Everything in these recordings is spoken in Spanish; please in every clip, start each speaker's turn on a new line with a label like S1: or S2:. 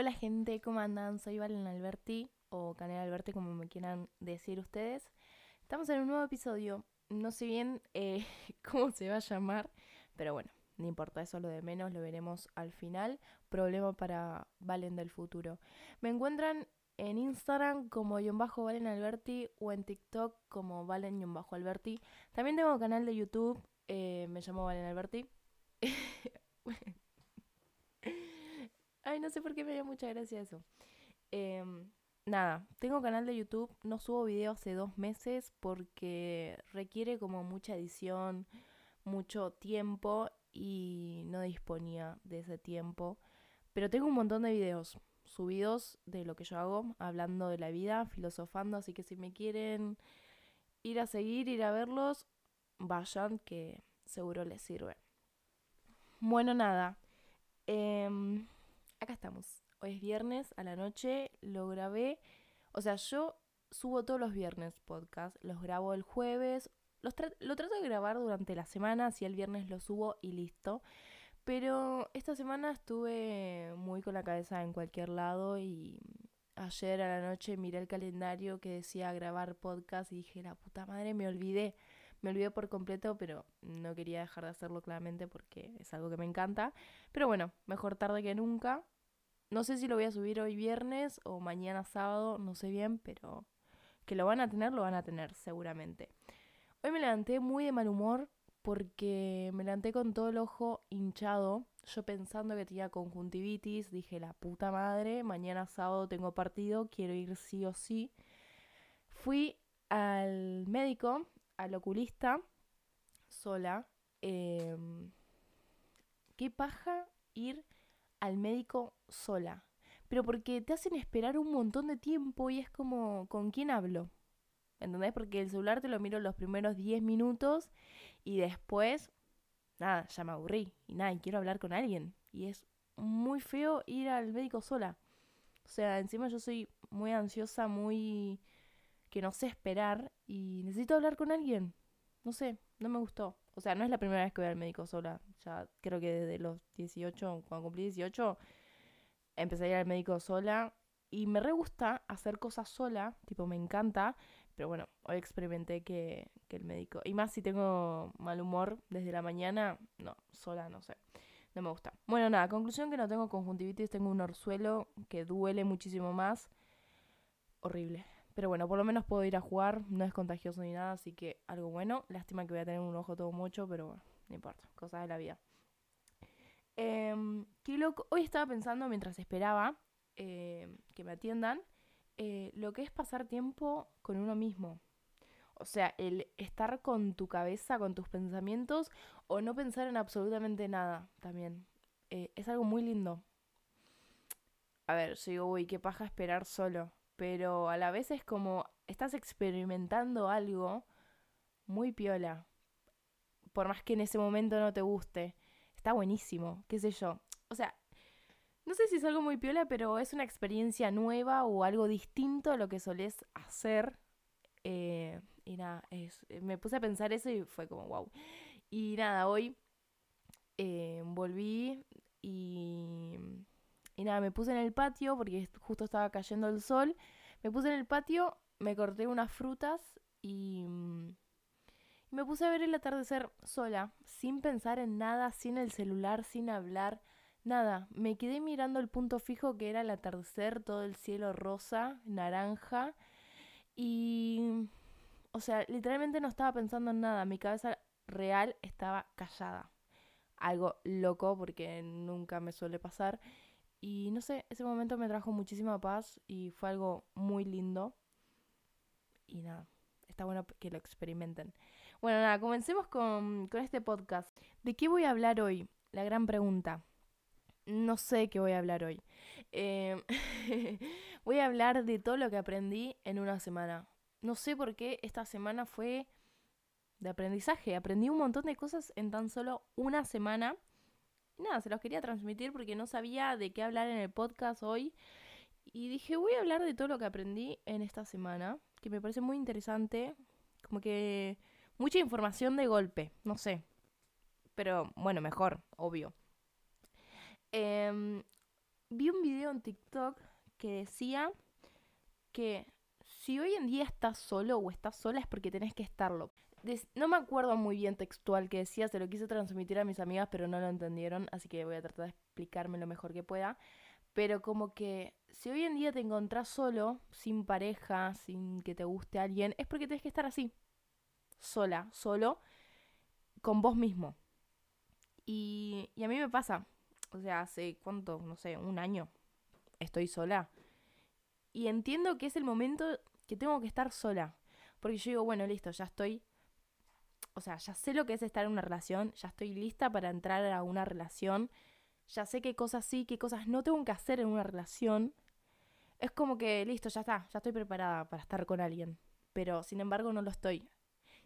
S1: Hola gente, ¿cómo andan? Soy Valen Alberti, o Canela Alberti como me quieran decir ustedes. Estamos en un nuevo episodio, no sé bien eh, cómo se va a llamar, pero bueno, no importa, eso lo de menos, lo veremos al final. Problema para Valen del futuro. Me encuentran en Instagram como Valen Alberti o en TikTok como Valen Alberti. También tengo canal de YouTube, eh, me llamo Valen Alberti. Ay, no sé por qué me dio mucha gracia eso. Em, nada, tengo canal de YouTube, no subo videos hace dos meses porque requiere como mucha edición, mucho tiempo y no disponía de ese tiempo. Pero tengo un montón de videos subidos de lo que yo hago, hablando de la vida, filosofando, así que si me quieren ir a seguir, ir a verlos, vayan que seguro les sirve. Bueno, nada. Eh, acá estamos. Hoy es viernes a la noche, lo grabé. O sea, yo subo todos los viernes podcast, los grabo el jueves, los lo trato de grabar durante la semana, si el viernes lo subo y listo. Pero esta semana estuve muy con la cabeza en cualquier lado y ayer a la noche miré el calendario que decía grabar podcast y dije, la puta madre, me olvidé. Me olvidé por completo, pero no quería dejar de hacerlo claramente porque es algo que me encanta. Pero bueno, mejor tarde que nunca. No sé si lo voy a subir hoy viernes o mañana sábado, no sé bien, pero que lo van a tener, lo van a tener seguramente. Hoy me levanté muy de mal humor porque me levanté con todo el ojo hinchado. Yo pensando que tenía conjuntivitis, dije la puta madre, mañana sábado tengo partido, quiero ir sí o sí. Fui al médico, al oculista, sola. Em, ¿Qué paja ir al médico sola. Pero porque te hacen esperar un montón de tiempo y es como, ¿con quién hablo? ¿Entendés? Porque el celular te lo miro los primeros 10 minutos y después, nada, ya me aburrí y nada, y quiero hablar con alguien. Y es muy feo ir al médico sola. O sea, encima yo soy muy ansiosa, muy... que no sé esperar y necesito hablar con alguien. No sé, no me gustó. O sea, no es la primera vez que voy al médico sola. Ya creo que desde los 18, cuando cumplí 18, empecé a ir al médico sola. Y me re gusta hacer cosas sola, tipo me encanta. Pero bueno, hoy experimenté que, que el médico... Y más si tengo mal humor desde la mañana, no, sola no sé. No me gusta. Bueno, nada, conclusión que no tengo conjuntivitis, tengo un orzuelo que duele muchísimo más. Horrible. Pero bueno, por lo menos puedo ir a jugar, no es contagioso ni nada, así que algo bueno. Lástima que voy a tener un ojo todo mucho, pero bueno, no importa, cosas de la vida. Eh, qué loco. Hoy estaba pensando mientras esperaba eh, que me atiendan eh, lo que es pasar tiempo con uno mismo. O sea, el estar con tu cabeza, con tus pensamientos o no pensar en absolutamente nada también. Eh, es algo muy lindo. A ver, yo digo, uy, qué paja esperar solo pero a la vez es como estás experimentando algo muy piola. Por más que en ese momento no te guste. Está buenísimo, qué sé yo. O sea, no sé si es algo muy piola, pero es una experiencia nueva o algo distinto a lo que solés hacer. Eh, y nada, es, me puse a pensar eso y fue como wow. Y nada, hoy eh, volví y y nada, me puse en el patio porque justo estaba cayendo el sol. Me puse en el patio, me corté unas frutas y, mm, y me puse a ver el atardecer sola, sin pensar en nada, sin el celular, sin hablar, nada. Me quedé mirando el punto fijo que era el atardecer, todo el cielo rosa, naranja. Y... O sea, literalmente no estaba pensando en nada. Mi cabeza real estaba callada. Algo loco porque nunca me suele pasar. Y no sé, ese momento me trajo muchísima paz y fue algo muy lindo. Y nada, está bueno que lo experimenten. Bueno, nada, comencemos con, este podcast. ¿De qué voy a hablar hoy? La gran pregunta. No sé qué voy a hablar hoy. Eh, voy a hablar de todo lo que aprendí en una semana. No sé por qué esta semana fue de aprendizaje. Aprendí un montón de cosas en tan solo una semana nada, se los quería transmitir porque no sabía de qué hablar en el podcast hoy. Y dije, voy a hablar de todo lo que aprendí en esta semana, que me parece muy interesante. Como que mucha información de golpe, no sé. Pero bueno, mejor, obvio. Em, vi un video en TikTok que decía que si hoy en día estás solo o estás sola es porque tenés que estarlo. No me acuerdo muy bien textual que decía, se lo quise transmitir a mis amigas, pero no lo entendieron, así que voy a tratar de explicarme lo mejor que pueda. Pero como que si hoy en día te encontrás solo, sin pareja, sin que te guste alguien, es porque tenés que estar así. Sola, solo, con vos mismo. Y, y a mí me pasa. O sea, hace cuánto, no sé, un año estoy sola. Y entiendo que es el momento que tengo que estar sola. Porque yo digo, bueno, listo, ya estoy. O sea, ya sé lo que es estar en una relación, ya estoy lista para entrar a una relación, ya sé qué cosas sí, qué cosas no tengo que hacer en una relación. Es como que, listo, ya está, ya estoy preparada para estar con alguien. Pero, sin embargo, no lo estoy.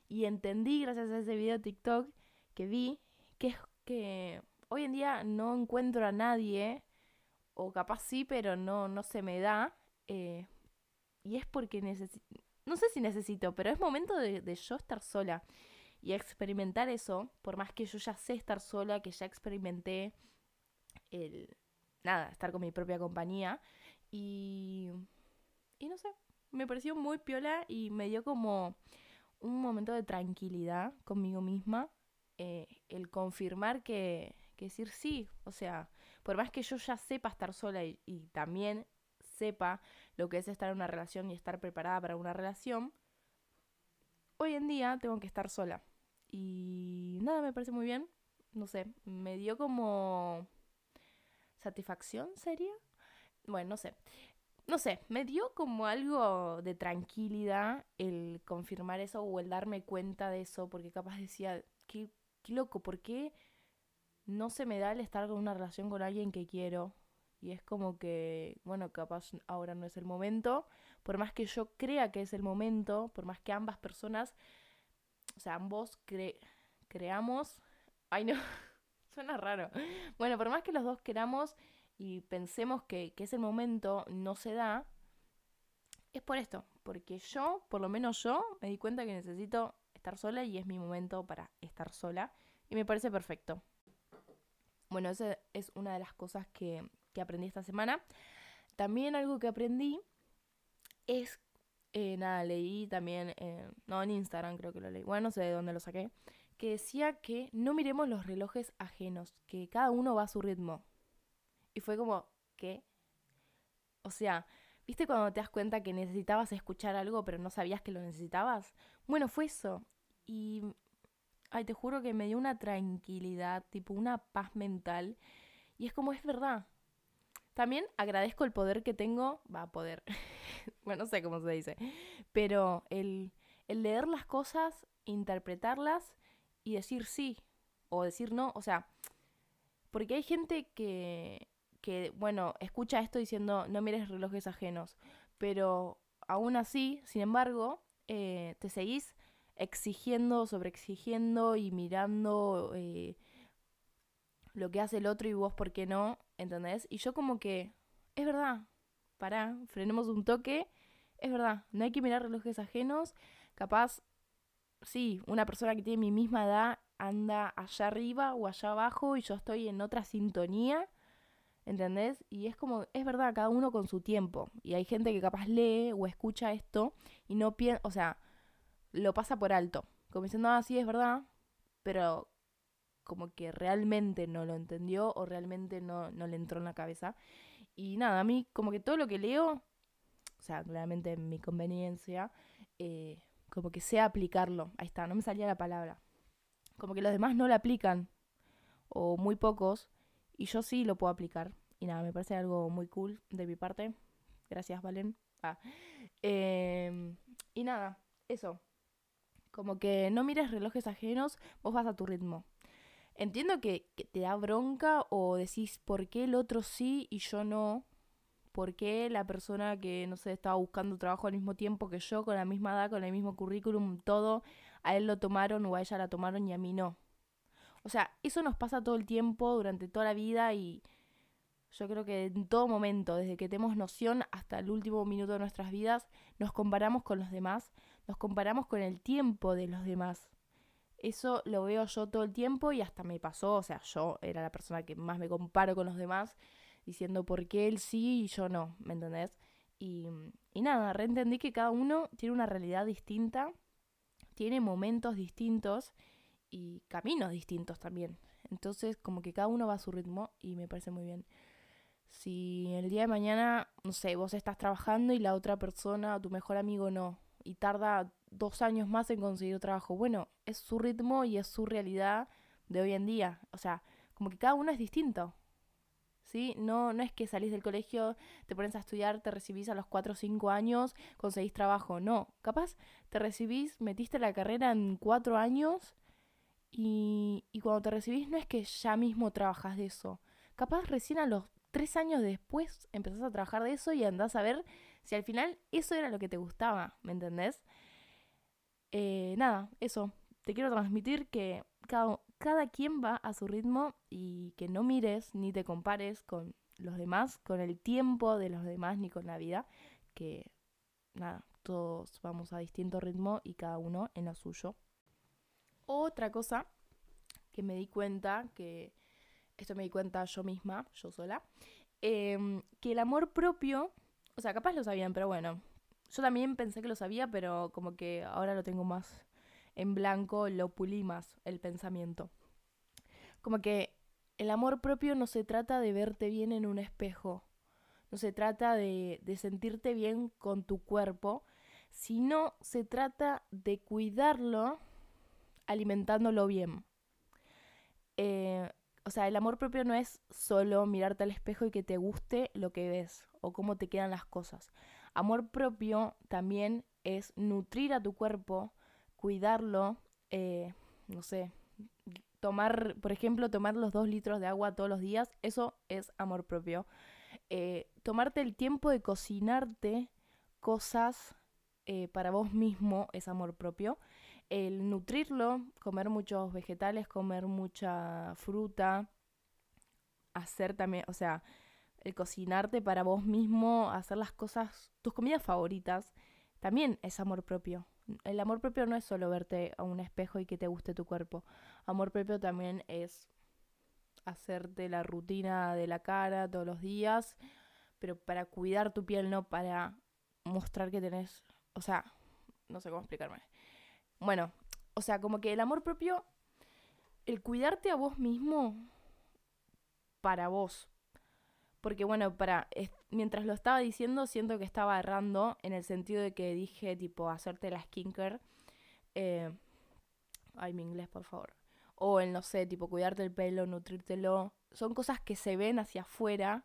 S1: Y entendí, gracias a ese video de TikTok que vi, que es que hoy en día no encuentro a nadie, o capaz sí, pero no, no se me da, eh, y es porque necesito, no sé si necesito, pero es momento de, yo estar sola y experimentar eso, por más que yo ya sé estar sola, que ya experimenté el, nada, estar con mi propia compañía y, y no sé, me pareció muy piola y me dio como un momento de tranquilidad conmigo misma, eh, el confirmar que, que decir sí, o sea, por más que yo ya sepa estar sola y, y también sepa lo que es estar en una relación y estar preparada para una relación, hoy en día tengo que estar sola. Y nada, me parece muy bien. No sé, me dio como satisfacción, sería. Bueno, no sé. No sé, me dio como algo de tranquilidad el confirmar eso o el darme cuenta de eso, porque capaz decía, qué, loco, ¿por qué no se me da el estar con una relación con alguien que quiero? Y es como que, bueno, capaz ahora no es el momento. Por más que yo crea que es el momento, por más que ambas personas, o sea, ambos creamos... Ay, no, suena raro. Bueno, por más que los dos queramos y pensemos que, que es el momento, no se da, es por esto. Porque yo, por lo menos yo, me di cuenta que necesito estar sola y es mi momento para estar sola. Y me parece perfecto. Bueno, esa es una de las cosas que, que aprendí esta semana. También algo que aprendí es, eh, nada, leí también, no en Instagram creo que lo leí, bueno, no sé de dónde lo saqué, que decía que no miremos los relojes ajenos, que cada uno va a su ritmo. Y fue como, ¿qué? O sea, ¿viste cuando te das cuenta que necesitabas escuchar algo pero no sabías que lo necesitabas? Bueno, fue eso. Y, ay, te juro que me dio una tranquilidad, tipo una paz mental. Y es como, es verdad, también agradezco el poder que tengo, va a poder, bueno, no sé cómo se dice, pero el, el leer las cosas, interpretarlas y decir sí o decir no, o sea, porque hay gente que, que, bueno, escucha esto diciendo no mires relojes ajenos, pero aún así, sin embargo, eh, te seguís exigiendo, sobreexigiendo y mirando eh, lo que hace el otro y vos por qué no, ¿entendés? Y yo como que, es verdad, pará, frenemos un toque, es verdad, no hay que mirar relojes ajenos, capaz, sí, una persona que tiene mi misma edad anda allá arriba o allá abajo y yo estoy en otra sintonía, ¿entendés? Y es como, es verdad, cada uno con su tiempo. Y hay gente que capaz lee o escucha esto y no piensa, o sea, lo pasa por alto. Como diciendo, ah, sí, es verdad, pero como que realmente no lo entendió o realmente no, no le entró en la cabeza. Y nada, a mí como que todo lo que leo, o sea, claramente en mi conveniencia, eh, como que sea aplicarlo. Ahí está, no me salía la palabra. Como que los demás no lo aplican, o muy pocos, y yo sí lo puedo aplicar. Y nada, me parece algo muy cool de mi parte. Gracias, Valen. Ah. Em, y nada, eso. Como que no mires relojes ajenos, vos vas a tu ritmo. Entiendo que, te da bronca o decís por qué el otro sí y yo no. ¿Por qué la persona que, no sé, estaba buscando trabajo al mismo tiempo que yo, con la misma edad, con el mismo currículum, todo, a él lo tomaron o a ella la tomaron y a mí no? O sea, eso nos pasa todo el tiempo, durante toda la vida y yo creo que en todo momento, desde que tenemos noción hasta el último minuto de nuestras vidas, nos comparamos con los demás, nos comparamos con el tiempo de los demás. Eso lo veo yo todo el tiempo y hasta me pasó, o sea, yo era la persona que más me comparo con los demás diciendo por qué él sí y yo no, ¿me entendés? Y, y nada, reentendí que cada uno tiene una realidad distinta, tiene momentos distintos y caminos distintos también. Entonces, como que cada uno va a su ritmo y me parece muy bien. Si el día de mañana, no sé, vos estás trabajando y la otra persona, tu mejor amigo no, y tarda dos años más en conseguir trabajo, bueno, es su ritmo y es su realidad de hoy en día. O sea, como que cada uno es distinto. ¿Sí? No, no es que salís del colegio, te pones a estudiar, te recibís a los 4 o 5 años, conseguís trabajo. No, capaz te recibís, metiste la carrera en 4 años y, y cuando te recibís no es que ya mismo trabajas de eso. Capaz recién a los 3 años después empezás a trabajar de eso y andás a ver si al final eso era lo que te gustaba, ¿me entendés? Eh, nada, eso. Te quiero transmitir que cada, cada quien va a su ritmo y que no mires ni te compares con los demás, con el tiempo de los demás ni con la vida, que nada, todos vamos a distinto ritmo y cada uno en lo suyo. Otra cosa que me di cuenta, que esto me di cuenta yo misma, yo sola, em, que el amor propio, o sea, capaz lo sabían, pero bueno, yo también pensé que lo sabía, pero como que ahora lo tengo más en blanco, lo pulí más el pensamiento. Como que el amor propio no se trata de verte bien en un espejo, no se trata de, de sentirte bien con tu cuerpo, sino se trata de cuidarlo alimentándolo bien. Eh, o sea, el amor propio no es solo mirarte al espejo y que te guste lo que ves o cómo te quedan las cosas. Amor propio también es nutrir a tu cuerpo, cuidarlo, eh, no sé, tomar, por ejemplo, tomar los dos litros de agua todos los días, eso es amor propio. Eh, tomarte el tiempo de cocinarte cosas para vos mismo es amor propio el nutrirlo, comer muchos vegetales, comer mucha fruta, hacer también, o sea, el cocinarte para vos mismo, hacer las cosas, tus comidas favoritas, también es amor propio. El amor propio no es solo verte a un espejo y que te guste tu cuerpo. Amor propio también es hacerte la rutina de la cara todos los días, pero para cuidar tu piel, no para mostrar que tenés, o sea, no sé cómo explicarme. Bueno, o sea, como que el amor propio, el cuidarte a vos mismo para vos. Porque bueno, para mientras lo estaba diciendo, siento que estaba errando en el sentido de que dije, tipo, hacerte la skincare. Eh, ay, mi inglés, por favor. O el, no sé, tipo, cuidarte el pelo, nutrírtelo. Son cosas que se ven hacia afuera.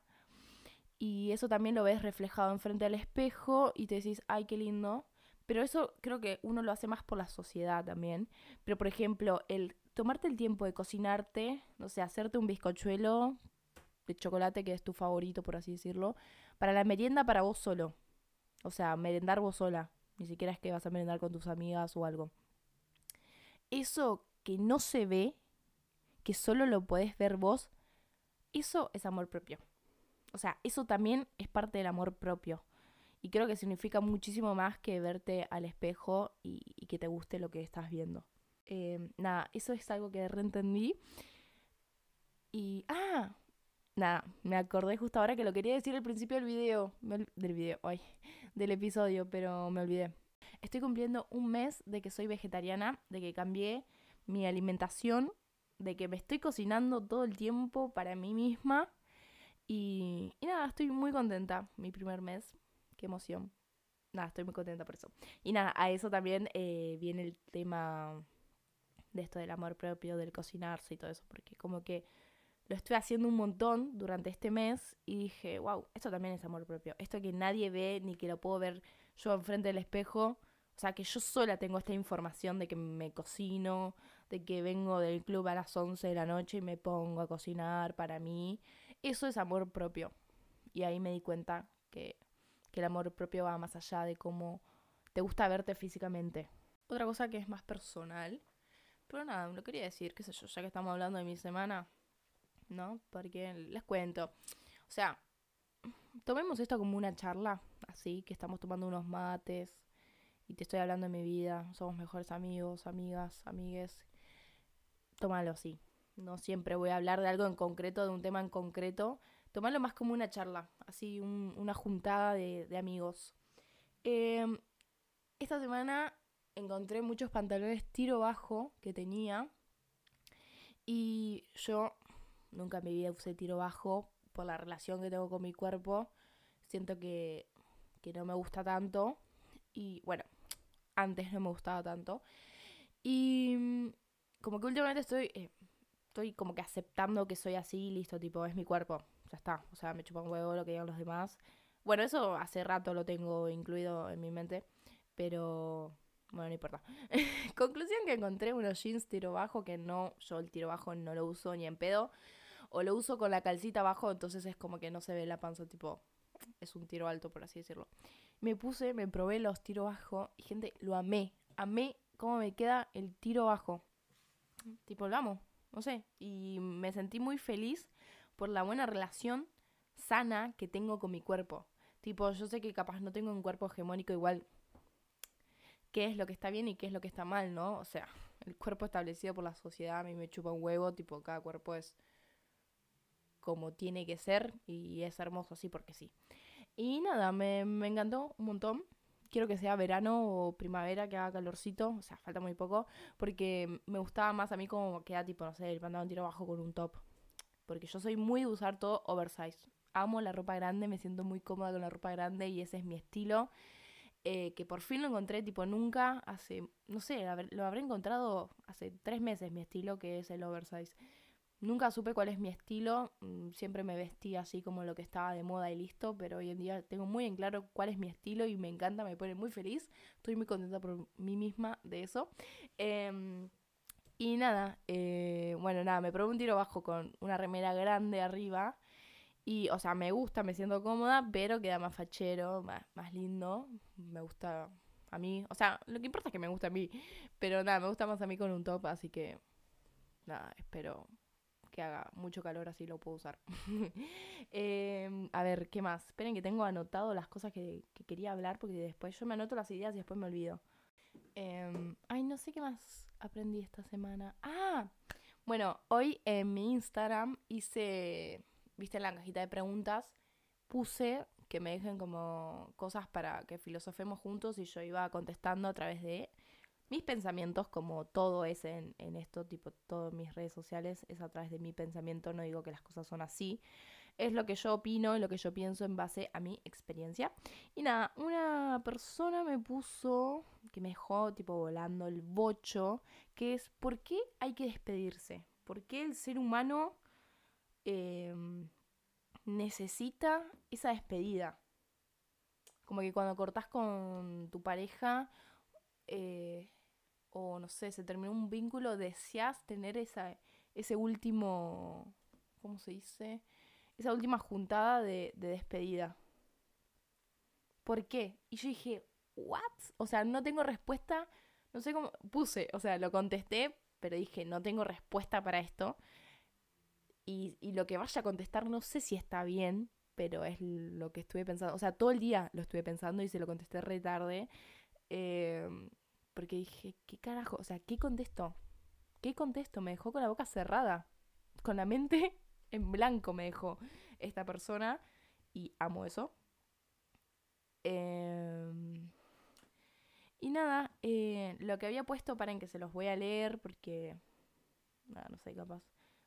S1: Y eso también lo ves reflejado enfrente al espejo y te decís, ay, qué lindo. Pero eso creo que uno lo hace más por la sociedad también. Pero por ejemplo, el tomarte el tiempo de cocinarte, no sé, hacerte un bizcochuelo de chocolate que es tu favorito, por así decirlo, para la merienda para vos solo. O sea, merendar vos sola. Ni siquiera es que vas a merendar con tus amigas o algo. Eso que no se ve, que solo lo podés ver vos, eso es amor propio. O sea, eso también es parte del amor propio. Y creo que significa muchísimo más que verte al espejo y, que te guste lo que estás viendo. Em, nada, eso es algo que reentendí. Y. ¡Ah! Nada, me acordé justo ahora que lo quería decir al principio del video. Del video, ay, del episodio, pero me olvidé. Estoy cumpliendo un mes de que soy vegetariana, de que cambié mi alimentación, de que me estoy cocinando todo el tiempo para mí misma. Y, y nada, estoy muy contenta mi primer mes qué emoción. Nada, estoy muy contenta por eso. Y nada, a eso también eh, viene el tema de esto del amor propio, del cocinarse y todo eso, porque como que lo estoy haciendo un montón durante este mes y dije, wow, esto también es amor propio. Esto que nadie ve ni que lo puedo ver yo enfrente del espejo. O sea, que yo sola tengo esta información de que me cocino, de que vengo del club a las 11 de la noche y me pongo a cocinar para mí. Eso es amor propio. Y ahí me di cuenta que que el amor propio va más allá de cómo te gusta verte físicamente. Otra cosa que es más personal, pero nada, lo quería decir, qué sé yo, ya que estamos hablando de mi semana, ¿no? Porque les cuento. O sea, tomemos esto como una charla, así, que estamos tomando unos mates y te estoy hablando de mi vida, somos mejores amigos, amigas, amigues. Tómalo así. No siempre voy a hablar de algo en concreto, de un tema en concreto, tomarlo más como una charla, así una juntada de, amigos. Em, esta semana encontré muchos pantalones tiro bajo que tenía y yo nunca en mi vida usé tiro bajo por la relación que tengo con mi cuerpo. Siento que, que no me gusta tanto y bueno, antes no me gustaba tanto. Y mm, como que últimamente estoy, eh, estoy como que aceptando que soy así, listo, tipo, es mi cuerpo, ya está. O sea, me chupa un huevo lo que digan los demás. Bueno, eso hace rato lo tengo incluido en mi mente, pero bueno, no importa. Conclusión que encontré unos jeans tiro bajo que no, yo el tiro bajo no lo uso ni en pedo. O lo uso con la calcita abajo, entonces es como que no se ve la panza, tipo, es un tiro alto, por así decirlo. Me puse, me probé los tiro bajo y gente, lo amé. Amé cómo me queda el tiro bajo. Tipo, lo amo, no sé. Y me sentí muy feliz por la buena relación sana que tengo con mi cuerpo. Tipo, yo sé que capaz no tengo un cuerpo hegemónico igual. ¿Qué es lo que está bien y qué es lo que está mal, no? O sea, el cuerpo establecido por la sociedad a mí me chupa un huevo, tipo, cada cuerpo es como tiene que ser y es hermoso así porque sí. Y nada, me, me encantó un montón quiero que sea verano o primavera, que haga calorcito, o sea, falta muy poco, porque me gustaba más a mí como queda tipo, no sé, el pantalón tiro bajo con un top. Porque yo soy muy de usar todo oversize. Amo la ropa grande, me siento muy cómoda con la ropa grande y ese es mi estilo. Eh, que por fin lo encontré, tipo, nunca hace, no sé, lo habré encontrado hace tres meses mi estilo, que es el oversize. Nunca supe cuál es mi estilo, mm, siempre me vestí así como lo que estaba de moda y listo, pero hoy en día tengo muy en claro cuál es mi estilo y me encanta, me pone muy feliz, estoy muy contenta por mí misma de eso. Em, y nada, eh, bueno, nada, me probé un tiro bajo con una remera grande arriba. Y, o sea, me gusta, me siento cómoda, pero queda más fachero, más, más lindo. Me gusta a mí. O sea, lo que importa es que me gusta a mí. Pero nada, me gusta más a mí con un top, así que. Nada, espero que haga mucho calor, así lo puedo usar. Em, a ver, ¿qué más? Esperen que tengo anotado las cosas que, quería hablar, porque después yo me anoto las ideas y después me olvido. Em, ay, no sé qué más aprendí esta semana. Ah, bueno, hoy en mi Instagram hice, viste en la cajita de preguntas, puse que me dejen como cosas para que filosofemos juntos y yo iba contestando a través de mis pensamientos, como todo es en, esto, tipo, todas mis redes sociales es a través de mi pensamiento, no digo que las cosas son así, es lo que yo opino y lo que yo pienso en base a mi experiencia. Y nada, una persona me puso, que me dejó tipo volando el bocho, que es, ¿por qué hay que despedirse? ¿Por qué el ser humano em, necesita esa despedida? Como que cuando cortas con tu pareja, eh, o no sé, se terminó un vínculo, deseas tener esa, ese último, ¿cómo se dice? Esa última juntada de, de despedida. ¿Por qué? Y yo dije, ¿what? O sea, no tengo respuesta, no sé cómo, puse, o sea, lo contesté, pero dije, no tengo respuesta para esto. Y, y, lo que vaya a contestar no sé si está bien, pero es lo que estuve pensando. O sea, todo el día lo estuve pensando y se lo contesté re tarde. Eh, porque dije, ¿qué carajo? O sea, ¿qué contesto? ¿Qué contesto? Me dejó con la boca cerrada. Con la mente en blanco me dejó esta persona. Y amo eso. Em, y nada, eh, lo que había puesto para en que se los voy a leer porque... Nada, no sé, capaz.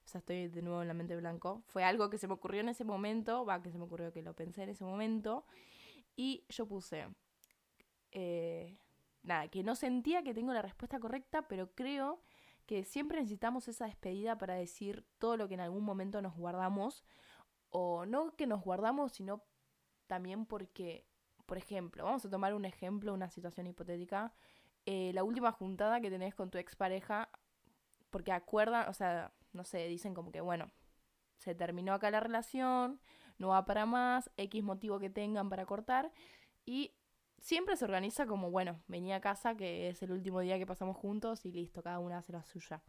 S1: O sea, estoy de nuevo en la mente blanco. Fue algo que se me ocurrió en ese momento. Va, que se me ocurrió que lo pensé en ese momento. Y yo puse... Eh, nada, que no sentía que tengo la respuesta correcta, pero creo que siempre necesitamos esa despedida para decir todo lo que en algún momento nos guardamos, o no que nos guardamos, sino también porque, por ejemplo, vamos a tomar un ejemplo, una situación hipotética, eh, la última juntada que tenés con tu expareja, porque acuerdan, o sea, no sé, dicen como que, bueno, se terminó acá la relación, no va para más, X motivo que tengan para cortar, y siempre se organiza como, bueno, venía a casa, que es el último día que pasamos juntos y listo, cada una hace la suya.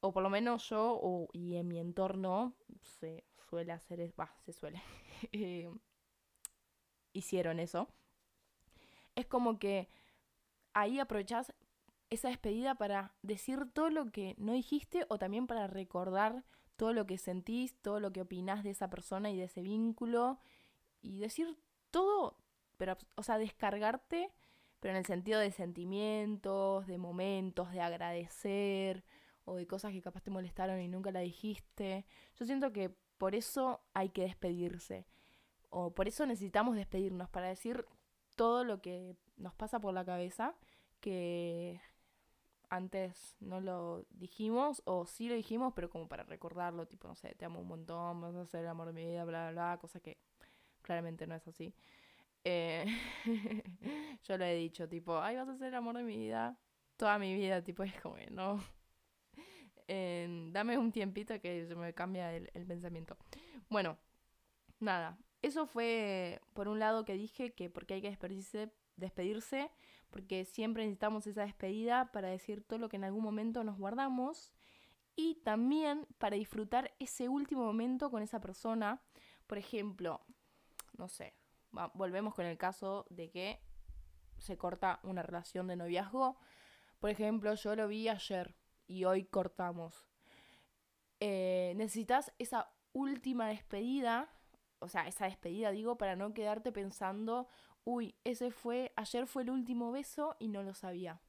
S1: O por lo menos yo y en mi entorno se suele hacer, va, se suele. Eh, hicieron eso. Es como que ahí aprovechás esa despedida para decir todo lo que no dijiste o también para recordar todo lo que sentís, todo lo que opinás de esa persona y de ese vínculo y decir todo, pero, o sea, descargarte, pero en el sentido de sentimientos, de momentos, de agradecer o de cosas que capaz te molestaron y nunca la dijiste. Yo siento que por eso hay que despedirse. O por eso necesitamos despedirnos, para decir todo lo que nos pasa por la cabeza, que antes no lo dijimos, o sí lo dijimos, pero como para recordarlo, tipo, no sé, te amo un montón, vas a ser el amor de mi vida, bla, bla, bla, cosa que claramente no es así. Eh, yo lo he dicho, tipo, ay, vas a ser el amor de mi vida, toda mi vida, tipo, es como no. dame un tiempito que se me cambia el, el pensamiento. Bueno, nada, eso fue por un lado que dije que porque hay que despedirse, despedirse, porque siempre necesitamos esa despedida para decir todo lo que en algún momento nos guardamos y también para disfrutar ese último momento con esa persona. Por ejemplo, no sé, volvemos con el caso de que se corta una relación de noviazgo. Por ejemplo, yo lo vi ayer y hoy cortamos. Eh, necesitas esa última despedida, o sea, esa despedida digo, para no quedarte pensando, uy, ese fue, ayer fue el último beso y no lo sabía.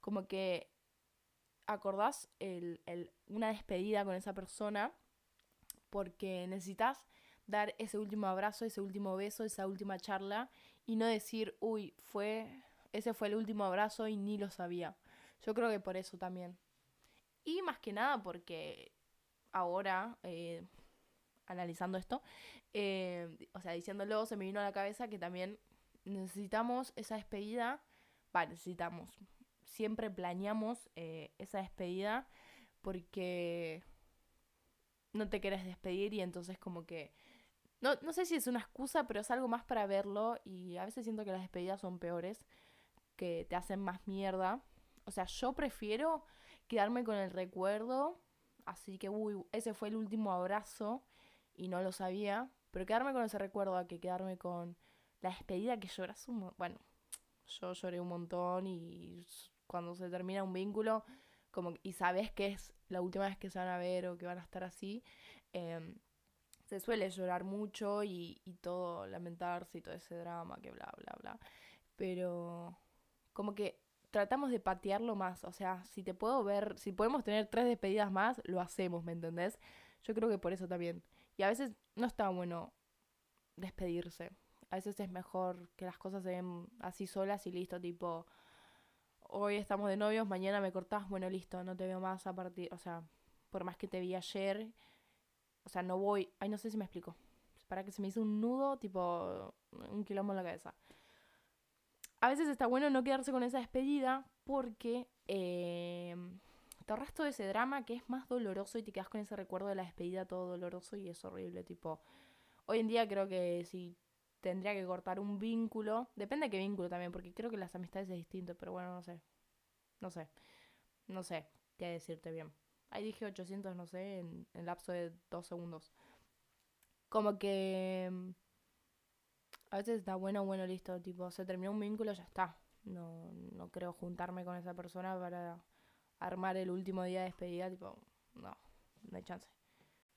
S1: Como que acordás el, el, una despedida con esa persona porque necesitas dar ese último abrazo, ese último beso, esa última charla y no decir, uy, fue, ese fue el último abrazo y ni lo sabía. Yo creo que por eso también. Y más que nada porque ahora, eh, analizando esto, eh, o sea, diciéndolo, se me vino a la cabeza que también necesitamos esa despedida, va, necesitamos, siempre planeamos eh, esa despedida porque no te quieres despedir y entonces como que... No, no sé si es una excusa, pero es algo más para verlo y a veces siento que las despedidas son peores, que te hacen más mierda. O sea, yo prefiero quedarme con el recuerdo, así que, uy, ese fue el último abrazo y no lo sabía, pero quedarme con ese recuerdo a que quedarme con la despedida que lloras un Bueno, yo lloré un montón y cuando se termina un vínculo como y sabes que es la última vez que se van a ver o que van a estar así, em, se suele llorar mucho y, y todo, lamentarse y todo ese drama, que bla, bla, bla. Pero como que tratamos de patearlo más, o sea, si te puedo ver, si podemos tener tres despedidas más, lo hacemos, ¿me entendés? Yo creo que por eso también. Y a veces no está bueno despedirse a veces es mejor que las cosas se den así solas y listo, tipo, hoy estamos de novios, mañana me cortás, bueno, listo, no te veo más a partir, o sea, por más que te vi ayer, o sea, no voy, ay, no sé si me explico, para que se me hizo un nudo, tipo, un quilombo en la cabeza. A veces está bueno no quedarse con esa despedida porque eh, te ahorras todo ese drama que es más doloroso y te quedas con ese recuerdo de la despedida todo doloroso y es horrible, tipo... Hoy en día creo que si tendría que cortar un vínculo. Depende de qué vínculo también, porque creo que las amistades es distinto, pero bueno, no sé. No sé. No sé qué decirte bien. Ahí dije 800, no sé, en el lapso de dos segundos. Como que... Mm, a veces está bueno, bueno, listo. Tipo, se terminó un vínculo, ya está. No, no creo juntarme con esa persona para armar el último día de despedida. Tipo, no, no hay chance.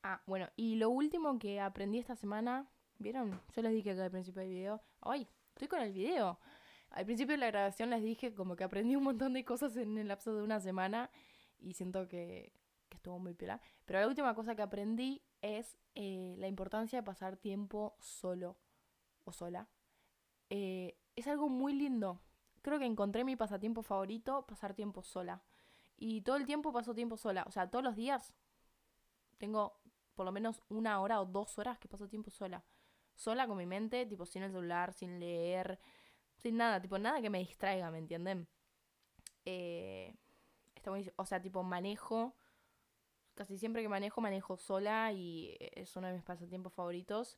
S1: Ah, bueno, y lo último que aprendí esta semana ¿Vieron? Yo les dije que al principio del video. ¡Ay! Estoy con el video. Al principio de la grabación les dije como que aprendí un montón de cosas en el lapso de una semana y siento que, estuvo muy piola. Pero la última cosa que aprendí es eh, la importancia de pasar tiempo solo o sola. Eh, es algo muy lindo. Creo que encontré mi pasatiempo favorito, pasar tiempo sola. Y todo el tiempo paso tiempo sola. O sea, todos los días tengo por lo menos una hora o dos horas que paso tiempo sola sola con mi mente, tipo sin el celular, sin leer, sin nada, tipo nada que me distraiga, ¿me entienden? Eh, está O sea, tipo manejo, casi siempre que manejo, manejo sola y es uno de mis pasatiempos favoritos.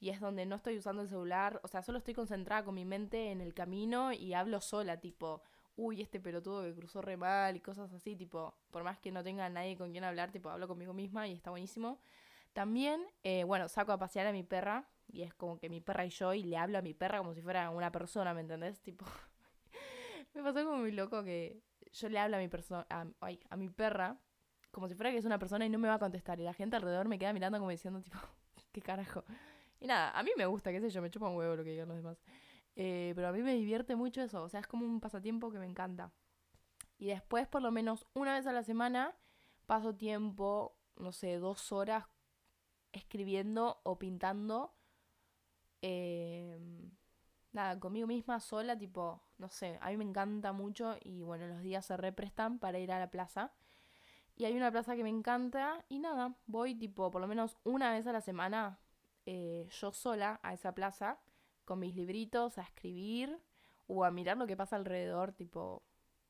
S1: Y es donde no estoy usando el celular, o sea, solo estoy concentrada con mi mente en el camino y hablo sola, tipo, uy, este pelotudo que cruzó re mal y cosas así, tipo, por más que no tenga nadie con quien hablar, tipo, hablo conmigo misma y está buenísimo. También, eh, bueno, saco a pasear a mi perra, y es como que mi perra y yo, y le hablo a mi perra como si fuera una persona, ¿me entendés? Tipo, me pasó como muy loco que yo le hablo a mi persona, a, a mi perra, como si fuera que es una persona y no me va a contestar. Y la gente alrededor me queda mirando como diciendo, tipo, ¿qué carajo? Y nada, a mí me gusta, qué sé yo, me chupa un huevo lo que digan los demás. Eh, pero a mí me divierte mucho eso, o sea, es como un pasatiempo que me encanta. Y después, por lo menos una vez a la semana, paso tiempo, no sé, dos horas escribiendo o pintando. Eh, nada, conmigo misma, sola, tipo, no sé, a mí me encanta mucho y bueno, los días se represtan para ir a la plaza. Y hay una plaza que me encanta y nada, voy tipo por lo menos una vez a la semana eh, yo sola a esa plaza con mis libritos a escribir o a mirar lo que pasa alrededor, tipo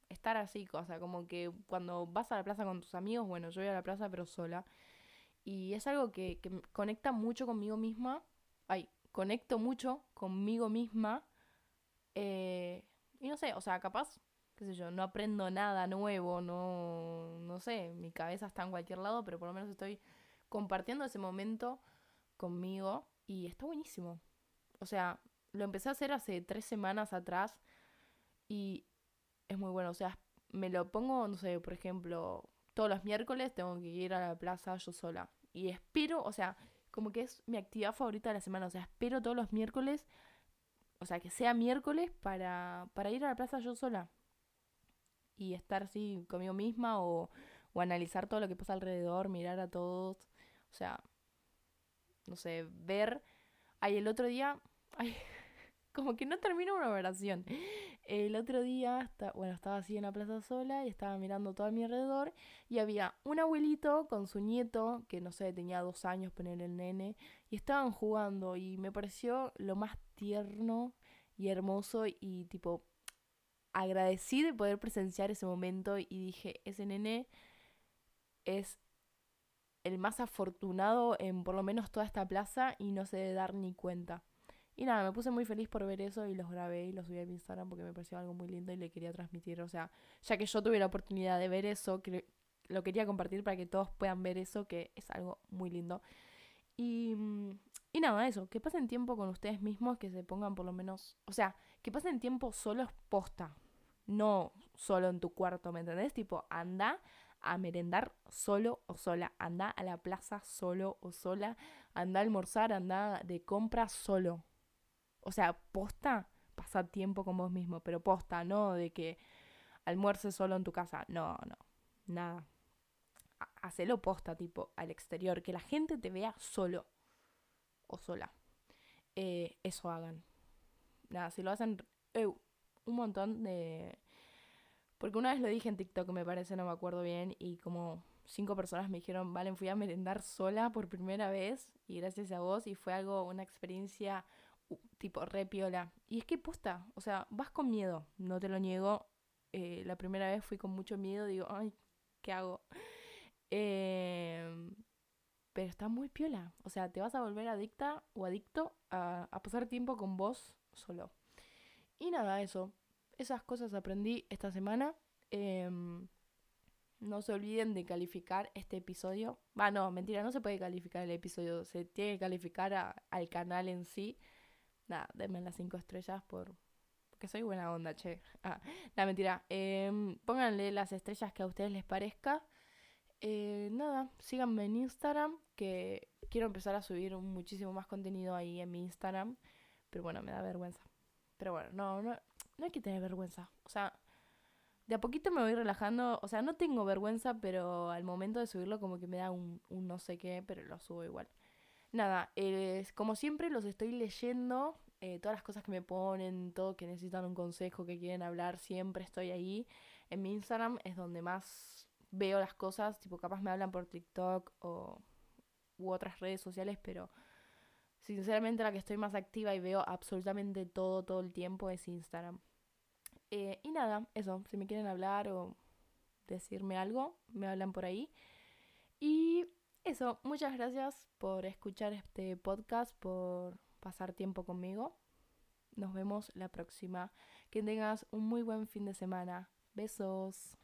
S1: estar así, cosa, como que cuando vas a la plaza con tus amigos, bueno, yo voy a la plaza pero sola. Y es algo que, conecta mucho conmigo misma. Ay, conecto mucho conmigo misma. Eh, y no sé, o sea, capaz, qué sé yo, no aprendo nada nuevo, no, no sé, mi cabeza está en cualquier lado, pero por lo menos estoy compartiendo ese momento conmigo y está buenísimo. O sea, lo empecé a hacer hace tres semanas atrás y es muy bueno. O sea, me lo pongo, no sé, por ejemplo, todos los miércoles tengo que ir a la plaza yo sola. Y espero, o sea, como que es mi actividad favorita de la semana. O sea, espero todos los miércoles, o sea, que sea miércoles para, para ir a la plaza yo sola. Y estar así conmigo misma o, o analizar todo lo que pasa alrededor, mirar a todos. O sea, no sé, ver. Ay, el otro día. Ay, como que no termino una oración. El otro día, bueno, estaba así en la plaza sola y estaba mirando todo a mi alrededor y había un abuelito con su nieto, que no sé, tenía dos años, poner el nene, y estaban jugando y me pareció lo más tierno y hermoso y tipo agradecí de poder presenciar ese momento y dije, ese nene es el más afortunado en por lo menos toda esta plaza y no se debe dar ni cuenta. Y nada, me puse muy feliz por ver eso y los grabé y los subí a mi Instagram porque me pareció algo muy lindo y le quería transmitir. O sea, ya que yo tuve la oportunidad de ver eso, lo quería compartir para que todos puedan ver eso, que es algo muy lindo. Y, mm, y nada, eso, que pasen tiempo con ustedes mismos, que se pongan por lo menos, o sea, que pasen tiempo solos posta, no solo en tu cuarto, ¿me entendés? Tipo, anda a merendar solo o sola, anda a la plaza solo o sola, anda a almorzar, anda de compra solo, o sea, posta, pasar tiempo con vos mismo, pero posta, no de que almuerces solo en tu casa. No, no, nada. Hacelo posta, tipo, al exterior, que la gente te vea solo o sola. Eh, eso hagan. Nada, si lo hacen, un montón de... Porque una vez lo dije en TikTok, me parece, no me acuerdo bien, y como cinco personas me dijeron, Valen, fui a merendar sola por primera vez, y gracias a vos, y fue algo, una experiencia tipo re piola. Y es que posta, o sea, vas con miedo, no te lo niego. Eh, la primera vez fui con mucho miedo, digo, ay, ¿qué hago? Em, pero está muy piola, o sea, te vas a volver adicta o adicto a, pasar tiempo con vos solo. Y nada, eso. Esas cosas aprendí esta semana. Em, no se olviden de calificar este episodio. Va, no, mentira, no se puede calificar el episodio. Se tiene que calificar al canal en sí nada, denme las cinco estrellas por... Porque soy buena onda, che. Ah, nada, mentira. Eh, pónganle las estrellas que a ustedes les parezca. Eh, nada, síganme en Instagram, que quiero empezar a subir muchísimo más contenido ahí en mi Instagram. Pero bueno, me da vergüenza. Pero bueno, no, no, no hay que tener vergüenza. O sea, de a poquito me voy relajando. O sea, no tengo vergüenza, pero al momento de subirlo como que me da un, un no sé qué, pero lo subo igual nada, como siempre los estoy leyendo, eh, todas las cosas que me ponen, todo que necesitan un consejo, que quieren hablar, siempre estoy ahí. En mi Instagram es donde más veo las cosas, tipo capaz me hablan por TikTok o u otras redes sociales, pero sinceramente la que estoy más activa y veo absolutamente todo, todo el tiempo es Instagram. Eh, y nada, eso, si me quieren hablar o decirme algo, me hablan por ahí. Y eso, muchas gracias por escuchar este podcast, por pasar tiempo conmigo. Nos vemos la próxima. Que tengas un muy buen fin de semana. Besos.